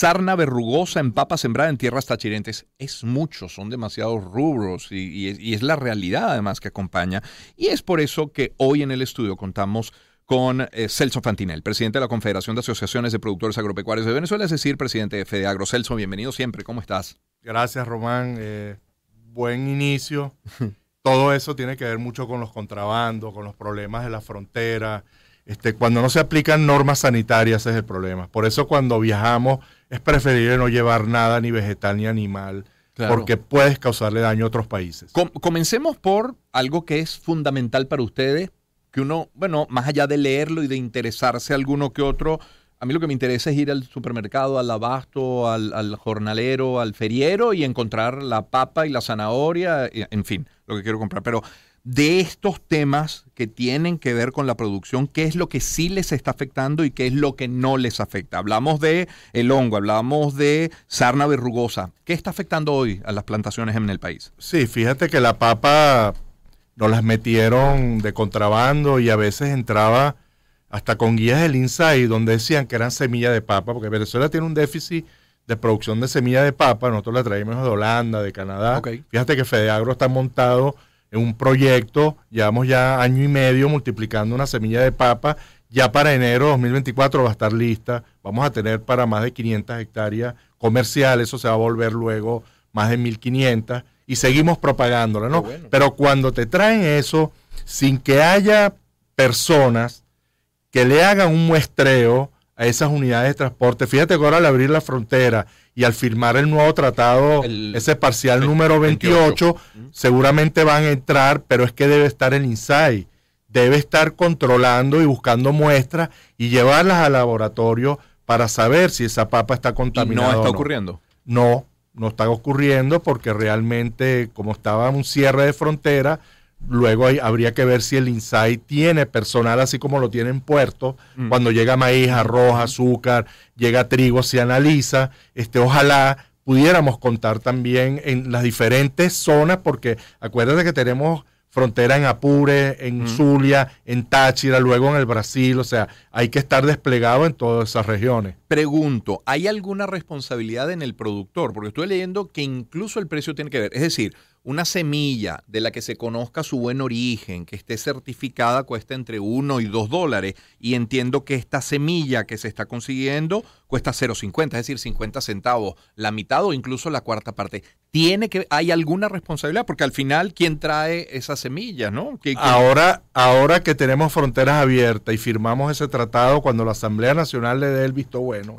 sarna verrugosa en papa sembrada en tierras tachirentes. Es mucho, son demasiados rubros y, es la realidad además que acompaña. Y es por eso que hoy en el estudio contamos con eh, Celso Fantinel, presidente de la Confederación de Asociaciones de Productores Agropecuarios de Venezuela, es decir, presidente de FEDEAGRO. Celso, bienvenido siempre, ¿cómo estás? Gracias, Román. Eh, buen inicio. Todo eso tiene que ver mucho con los contrabandos, con los problemas de la frontera, este, cuando no se aplican normas sanitarias es el problema. Por eso cuando viajamos es preferible no llevar nada, ni vegetal ni animal, porque puedes causarle daño a otros países. comencemos por algo que es fundamental para ustedes, que uno, bueno, más allá de leerlo y de interesarse alguno que otro, a mí lo que me interesa es ir al supermercado, al abasto, al, al, jornalero, al feriero y encontrar la papa y la zanahoria, en fin, lo que quiero comprar. Pero de estos temas que tienen que ver con la producción, qué es lo que sí les está afectando y qué es lo que no les afecta. Hablamos de el hongo, hablamos de sarna verrugosa. ¿Qué está afectando hoy a las plantaciones en el país? Sí, fíjate que la papa nos las metieron de contrabando y a veces entraba hasta con guías del INSAI donde decían que eran semillas de papa, porque Venezuela tiene un déficit de producción de semilla de papa, nosotros la traemos de Holanda, de Canadá. Fíjate que Fedeagro está montado en un proyecto, llevamos ya año y medio multiplicando una semilla de papa, ya para enero de 2024 va a estar lista, vamos a tener para más de 500 hectáreas comerciales, eso se va a volver luego más de 1500 y seguimos propagándola, ¿no? Pero cuando te traen eso, sin que haya personas que le hagan un muestreo a esas unidades de transporte, fíjate que ahora al abrir la frontera y al firmar el nuevo tratado, ese parcial número 28, seguramente van a entrar, pero es que debe estar el INSAI, debe estar controlando y buscando muestras y llevarlas al laboratorio para saber si esa papa está contaminada. ¿Y no está ocurriendo? No, no está ocurriendo porque realmente, como estaba un cierre de frontera, Luego habría que ver si el INSAI tiene personal así como lo tiene en Puerto. Mm. Cuando llega maíz, arroz, azúcar, llega trigo, se analiza. Este, ojalá pudiéramos contar también en las diferentes zonas, porque acuérdate que tenemos frontera en Apure, en mm. Zulia, en Táchira, luego en el Brasil, o sea, hay que estar desplegado en todas esas regiones. Pregunto, ¿hay alguna responsabilidad en el productor? Porque estoy leyendo que incluso el precio tiene que ver, es decir, una semilla de la que se conozca su buen origen, que esté certificada, cuesta entre 1 y 2 dólares. Y entiendo que esta semilla que se está consiguiendo cuesta 0,50, es decir, 50 centavos, la mitad o incluso la cuarta parte. ¿Tiene que, ¿Hay alguna responsabilidad? Porque al final, ¿quién trae esas semillas? ¿no? Ahora, ahora que tenemos fronteras abiertas y firmamos ese tratado cuando la Asamblea Nacional le dé el visto bueno,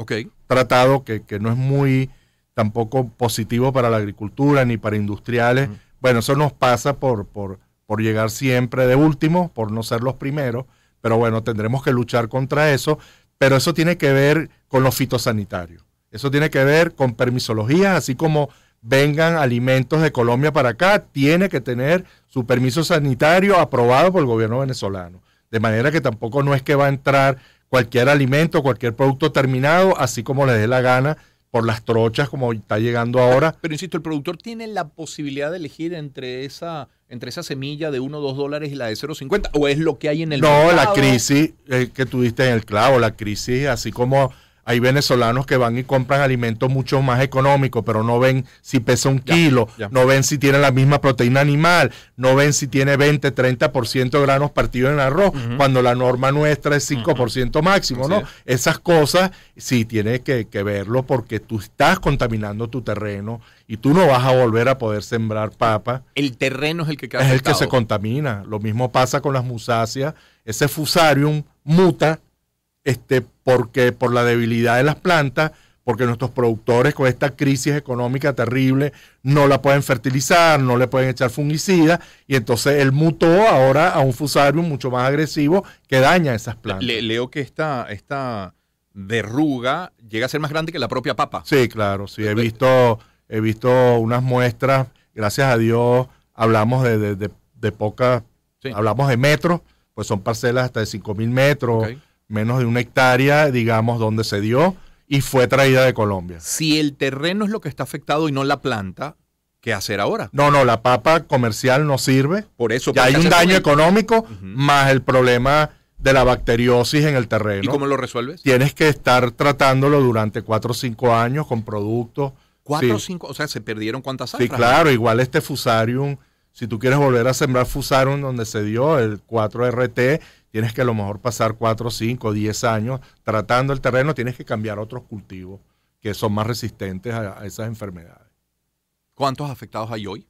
tratado que, que no es muy tampoco positivo para la agricultura ni para industriales. Bueno, eso nos pasa por, por, por llegar siempre de último, por no ser los primeros, pero bueno, tendremos que luchar contra eso, pero eso tiene que ver con los fitosanitarios. Eso tiene que ver con permisología, así como vengan alimentos de Colombia para acá, tiene que tener su permiso sanitario aprobado por el gobierno venezolano. De manera que tampoco no es que va a entrar cualquier alimento, cualquier producto terminado, así como le dé la gana, por las trochas como está llegando ahora. Pero insisto, el productor tiene la posibilidad de elegir entre esa, entre esa semilla de 1 o 2 dólares y la de 0,50 o es lo que hay en el no, No, la crisis eh, que tuviste en el clavo, la crisis así como hay venezolanos que van y compran alimentos mucho más económicos, pero no ven si pesa un kilo, no ven si tiene la misma proteína animal, no ven si tiene 20, 30% de granos partidos en arroz, cuando la norma nuestra es 5% máximo, ¿no? Esas cosas sí tienes que, verlo porque tú estás contaminando tu terreno y tú no vas a volver a poder sembrar papa. El terreno es el que Es el que se contamina. Lo mismo pasa con las musáceas. Ese fusarium muta este, porque por la debilidad de las plantas, porque nuestros productores con esta crisis económica terrible no la pueden fertilizar, no le pueden echar fungicida, y entonces él mutó ahora a un fusarium mucho más agresivo que daña esas plantas. leo que esta, esta verruga llega a ser más grande que la propia papa. Sí, claro, sí, he visto, he visto unas muestras, gracias a Dios, hablamos de, de, pocas, hablamos de metros, pues son parcelas hasta de 5 mil metros menos de una hectárea, digamos, donde se dio y fue traída de Colombia. Si el terreno es lo que está afectado y no la planta, ¿qué hacer ahora? No, no, la papa comercial no sirve. Por eso. Ya hay un daño económico, más el problema de la bacteriosis en el terreno. ¿Y cómo lo resuelves? Tienes que estar tratándolo durante cuatro o cinco años con productos. ¿Cuatro o Sí. cinco? O sea, ¿se perdieron cuántas Sí, claro, igual este fusarium, si tú quieres volver a sembrar fusarium donde se dio el 4RT, tienes que a lo mejor pasar 4, 5, 10 años tratando el terreno, tienes que cambiar otros cultivos que son más resistentes a, a esas enfermedades. ¿Cuántos afectados hay hoy?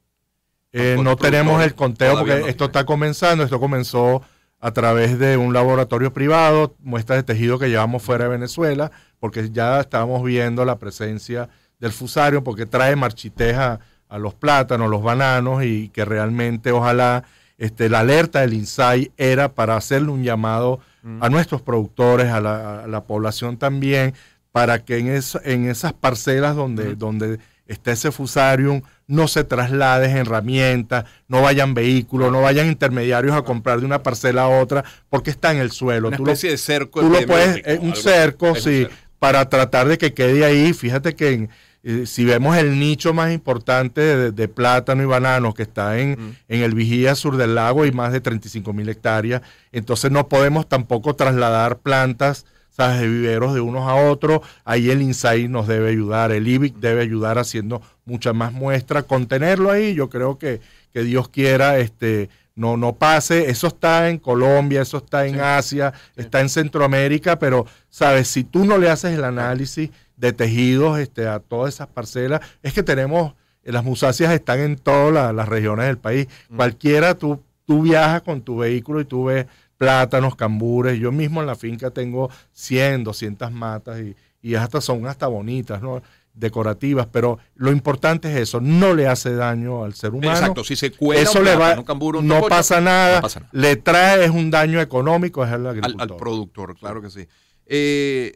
Eh, no tenemos el conteo porque no esto está comenzando, esto comenzó a través de un laboratorio privado, muestras de tejido que llevamos fuera de Venezuela, porque ya estábamos viendo la presencia del fusario, porque trae marchitez a, a los plátanos, los bananos, y que realmente ojalá este, la alerta del INSAI era para hacerle un llamado a nuestros productores, a la, a la población también, para que en, es- en esas parcelas donde, donde está ese fusarium no se traslades herramientas, no vayan vehículos, no vayan intermediarios a comprar de una parcela a otra, porque está en el suelo. Una Tú lo- especie de cerco tú lo puedes, es un cerco, un sí, cerco. para tratar de que quede ahí. Fíjate que en, eh, si vemos el nicho más importante de, de plátano y banano que está en, Mm. en el Vigía Sur del Lago y más de 35 mil hectáreas, entonces no podemos tampoco trasladar plantas ¿sabes? de viveros de unos a otros. Ahí el INSAI nos debe ayudar, el IBIC debe ayudar haciendo mucha más muestra, contenerlo ahí. Yo creo que, que Dios quiera, este, no, no pase. Eso está en Colombia, eso está en Sí. Asia, está en Centroamérica, pero, ¿sabes? Si tú no le haces el análisis de tejidos este, a todas esas parcelas, es que tenemos, eh, las musáceas están en todas la- las regiones del país. Mm. Cualquiera, tú, tú viajas con tu vehículo y tú ves plátanos, cambures. Yo mismo en la finca tengo 100, 200 matas y, y hasta son hasta bonitas, ¿no? decorativas, pero lo importante es eso, no le hace daño al ser humano. Exacto, si se cuela eso un le va, un cambur, un no pasa nada, no pasa nada. le trae es un daño económico es al, agricultor. al productor, claro que sí. Eh,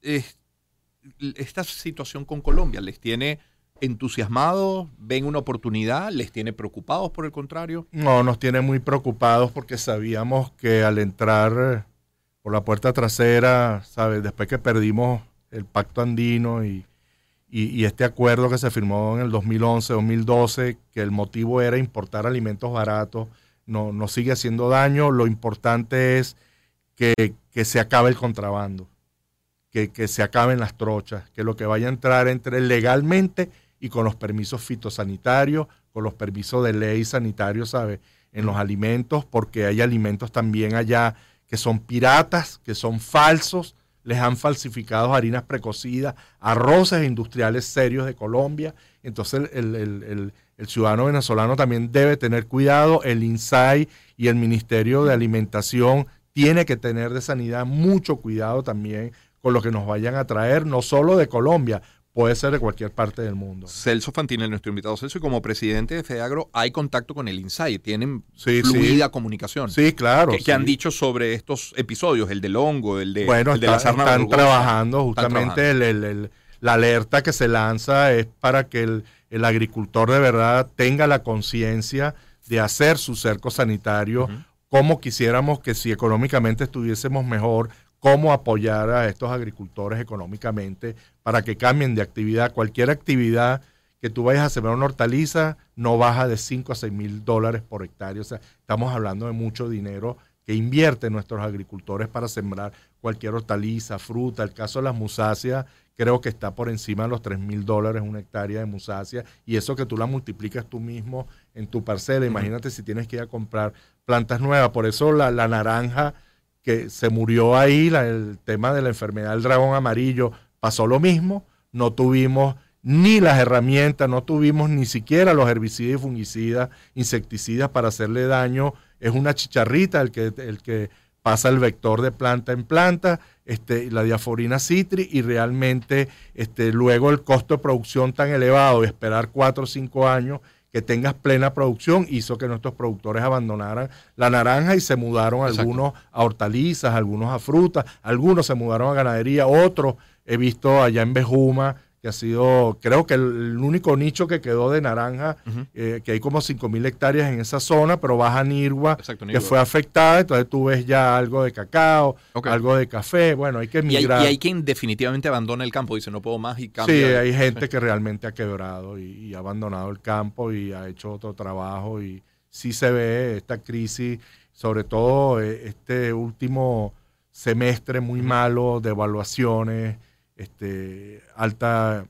es- esta situación con Colombia les tiene entusiasmados, ven una oportunidad, les tiene preocupados por el contrario. No, nos tiene muy preocupados porque sabíamos que al entrar eh, por la puerta trasera, ¿sabes? Después que perdimos el pacto andino y, y- este acuerdo que se firmó en el 2011-2012, que el motivo era importar alimentos baratos, no, nos sigue haciendo daño. Lo importante es que, que se acabe el contrabando, que, se acaben las trochas, que lo que vaya a entrar entre legalmente y con los permisos fitosanitarios, con los permisos de ley sanitarios, ¿sabe? En los alimentos, porque hay alimentos también allá que son piratas, que son falsos, les han falsificado harinas precocidas, arroces industriales serios de Colombia. Entonces el, el- el- el ciudadano venezolano también debe tener cuidado, el INSAI y el Ministerio de Alimentación tiene que tener de sanidad mucho cuidado también con lo que nos vayan a traer, no solo de Colombia, puede ser de cualquier parte del mundo. Celso Fantini, nuestro invitado Celso, y como presidente de FEAGRO hay contacto con el INSAI, tienen Sí, fluida comunicación. Sí, claro. ¿Qué, sí. han dicho sobre estos episodios? El del hongo, el de, Bueno, el de la sarna están trabajando Están justamente el- el- el- la alerta que se lanza es para que el, el agricultor de verdad tenga la conciencia de hacer su cerco sanitario, como quisiéramos que si económicamente estuviésemos mejor, cómo apoyar a estos agricultores económicamente para que cambien de actividad. Cualquier actividad que tú vayas a sembrar una hortaliza no baja de 5 a 6 mil dólares por hectárea. O sea, estamos hablando de mucho dinero que invierten nuestros agricultores para sembrar cualquier hortaliza, fruta. El caso de las musáceas creo que está por encima de los 3 mil dólares una hectárea de musácea y eso que tú la multiplicas tú mismo en tu parcela. Imagínate si tienes que ir a comprar plantas nuevas. Por eso la, la naranja que se murió ahí, el tema de la enfermedad del dragón amarillo, pasó lo mismo. No tuvimos ni las herramientas, no tuvimos ni siquiera los herbicidas y fungicidas, insecticidas para hacerle daño. Es una chicharrita el que, el que pasa el vector de planta en planta, este, la diaforina citri, y realmente este, luego el costo de producción tan elevado y esperar cuatro o cinco años que tengas plena producción hizo que nuestros productores abandonaran la naranja y se mudaron Exacto. algunos a hortalizas, algunos a frutas, algunos se mudaron a ganadería, otros he visto allá en Bejuma que ha sido, creo que el, único nicho que quedó de naranja, eh, que hay como 5 mil hectáreas en esa zona, pero baja Nirgua, Exacto, que Nirgua. fue afectada, entonces tú ves ya algo de cacao, algo de café, bueno, hay que Y hay, migrar. y hay quien definitivamente abandona el campo, dice no puedo más y Sí, cambia. hay gente que realmente ha quebrado y, y ha abandonado el campo y ha hecho otro trabajo y sí se ve esta crisis sobre todo eh, este último semestre muy malo de evaluaciones, este, alta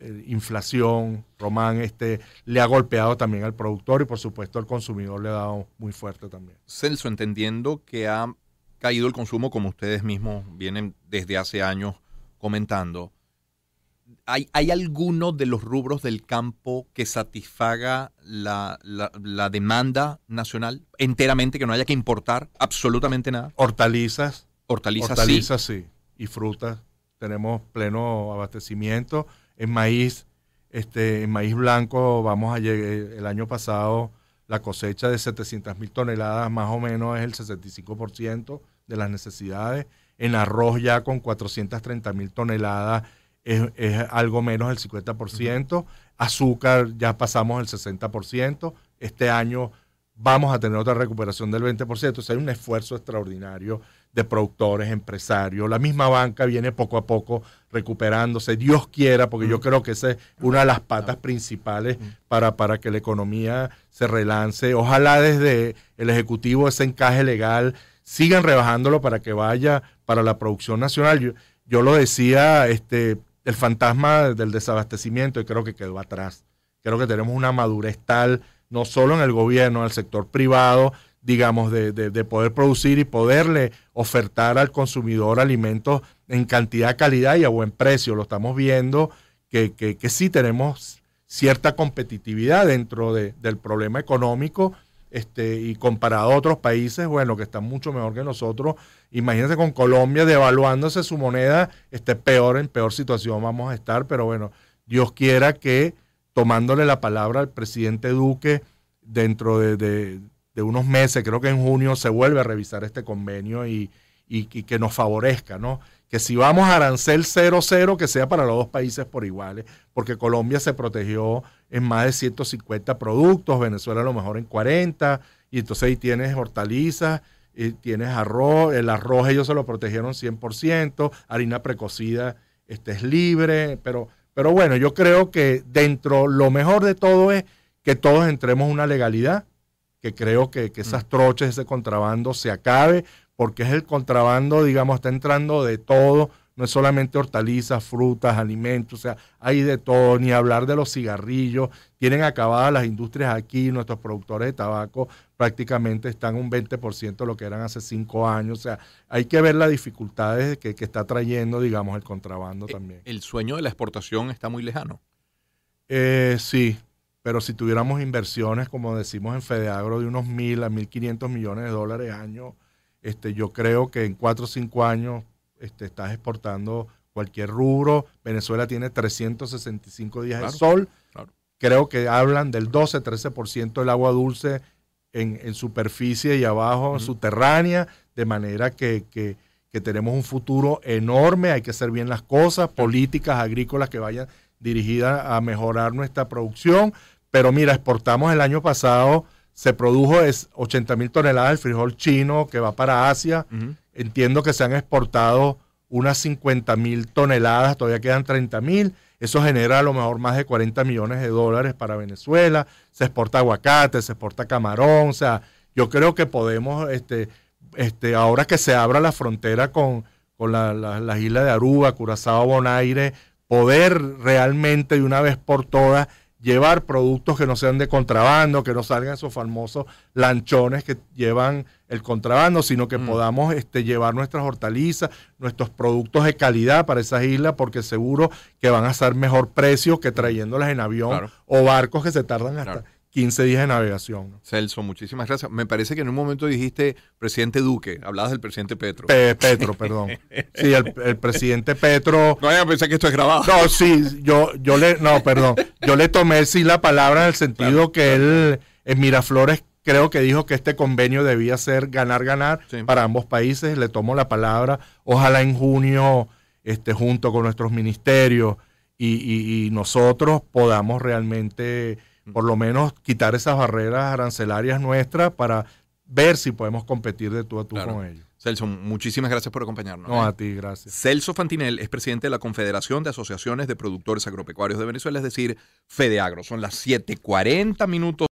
eh, inflación, Román, este, le ha golpeado también al productor y por supuesto al consumidor le ha dado muy fuerte también. Celso, entendiendo que ha caído el consumo como ustedes mismos vienen desde hace años comentando, ¿hay, hay alguno de los rubros del campo que satisfaga la, la demanda nacional enteramente, que no haya que importar absolutamente nada? Hortalizas. Hortalizas, Hortalizas sí. Y frutas. Tenemos pleno abastecimiento. En maíz, este, en maíz blanco vamos a llegar, el año pasado la cosecha de 700 mil toneladas más o menos es el 65% de las necesidades. En arroz ya con 430 mil toneladas es, es, algo menos del 50%. Azúcar ya pasamos el 60%. Este año vamos a tener otra recuperación del 20%. Entonces hay un esfuerzo extraordinario de productores, empresarios. La misma banca viene poco a poco recuperándose. Dios quiera, porque yo creo que esa es una de las patas principales para, para que la economía se relance. Ojalá desde el Ejecutivo ese encaje legal sigan rebajándolo para que vaya para la producción nacional. Yo, yo lo decía, este, el fantasma del desabastecimiento y creo que quedó atrás. Creo que tenemos una madurez tal no solo en el gobierno, en el sector privado, digamos, de, de, de, poder producir y poderle ofertar al consumidor alimentos en cantidad, calidad y a buen precio. Lo estamos viendo que, que, que sí tenemos cierta competitividad dentro de, del problema económico este, y comparado a otros países, bueno, que están mucho mejor que nosotros. Imagínense con Colombia devaluándose su moneda, este, peor, en peor situación vamos a estar, pero bueno, Dios quiera que tomándole la palabra al presidente Duque dentro de, de, de, unos meses, creo que en junio se vuelve a revisar este convenio y, y, que nos favorezca, ¿no? Que si vamos a arancel 0-0, que sea para los dos países por iguales, porque Colombia se protegió en más de 150 productos, Venezuela a lo mejor en 40, y entonces ahí tienes hortalizas, y tienes arroz, el arroz ellos se lo protegieron 100%, harina precocida este, es libre, pero pero bueno, yo creo que dentro lo mejor de todo es que todos entremos una legalidad, que creo que, que esas troches, ese contrabando se acabe, porque es el contrabando, digamos, está entrando de todo, no es solamente hortalizas, frutas, alimentos, o sea, hay de todo, ni hablar de los cigarrillos, tienen acabadas las industrias aquí, nuestros productores de tabaco prácticamente están un 20% de lo que eran hace cinco años, o sea, hay que ver las dificultades que, que está trayendo, digamos, el contrabando también. ¿El sueño de la exportación está muy lejano? Eh, sí, pero si tuviéramos inversiones, como decimos en Fedeagro, de unos mil a mil quinientos millones de dólares año, este, yo creo que en cuatro o cinco años este, estás exportando cualquier rubro. Venezuela tiene 365 días claro, de sol. Claro. Creo que hablan del 12-13% del agua dulce en, en, superficie y abajo, uh -huh. subterránea, de manera que, que, que, tenemos un futuro enorme. Hay que hacer bien las cosas, políticas agrícolas que vayan dirigidas a mejorar nuestra producción. Pero mira, exportamos el año pasado, se produjo es 80 mil toneladas del frijol chino que va para Asia. Uh -huh Entiendo que se han exportado unas 50 mil toneladas, todavía quedan 30 mil. Eso genera a lo mejor más de 40 millones de dólares para Venezuela. Se exporta aguacate, se exporta camarón. O sea, yo creo que podemos, este, este, ahora que se abra la frontera con, con las la, la islas de Aruba, Curazao, Bonaire, poder realmente de una vez por todas llevar productos que no sean de contrabando, que no salgan esos famosos lanchones que llevan el contrabando, sino que mm. podamos este, llevar nuestras hortalizas, nuestros productos de calidad para esas islas, porque seguro que van a ser mejor precio que trayéndolas en avión claro. o barcos que se tardan hasta claro. 15 días de navegación. ¿no? Celso, muchísimas gracias. Me parece que en un momento dijiste presidente Duque, hablabas del presidente Petro. Pe Petro, perdón. Sí, el, el, presidente Petro. No vayan a pensar que esto es grabado. No, sí, yo, yo le, no, perdón. Yo le tomé sí la palabra en el sentido claro, que él en Miraflores creo que dijo que este convenio debía ser ganar-ganar sí. para ambos países. Le tomo la palabra. Ojalá en junio, este, junto con nuestros ministerios y, y, y nosotros podamos realmente por lo menos quitar esas barreras arancelarias nuestras para ver si podemos competir de tú a tú claro. con ellos. Celso, muchísimas gracias por acompañarnos. No, ¿eh? a ti, gracias. Celso Fantinel es presidente de la Confederación de Asociaciones de Productores Agropecuarios de Venezuela, es decir, FEDEAGRO. Son las 7:40 minutos.